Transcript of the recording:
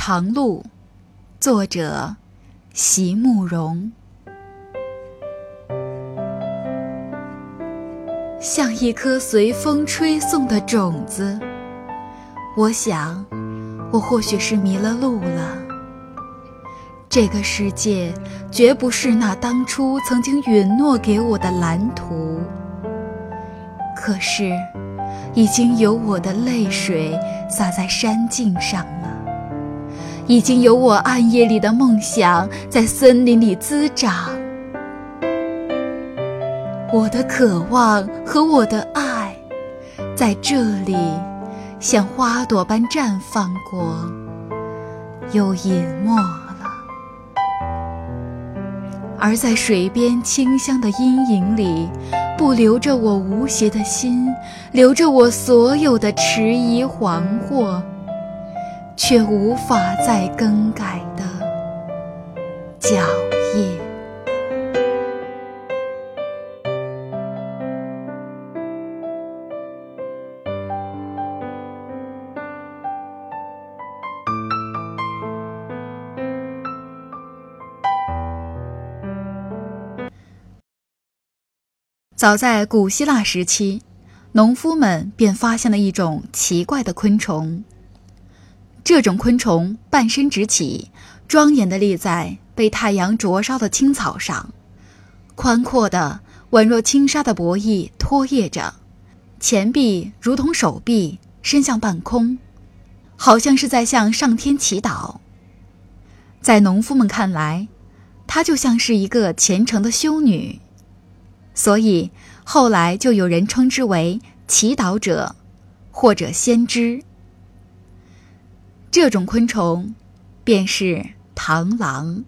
长路，作者席慕容。像一颗随风吹送的种子，我想，我或许是迷了路了。这个世界绝不是那当初曾经允诺给我的蓝图。可是，已经有我的泪水洒在山径上了，已经有我暗夜里的梦想在森林里滋长。我的渴望和我的爱，在这里像花朵般绽放过，又隐没了。而在水边清香的阴影里，不留着我无邪的心，留着我所有的迟疑惶惑，却无法再更改的脚印。早在古希腊时期，农夫们便发现了一种奇怪的昆虫。这种昆虫半身直起，庄严地立在被太阳灼烧的青草上，宽阔的宛若轻纱的薄翼拖曳着，前臂如同手臂伸向半空，好像是在向上天祈祷。在农夫们看来，它就像是一个虔诚的修女。所以后来就有人称之为祈祷者，或者先知。这种昆虫，便是螳螂。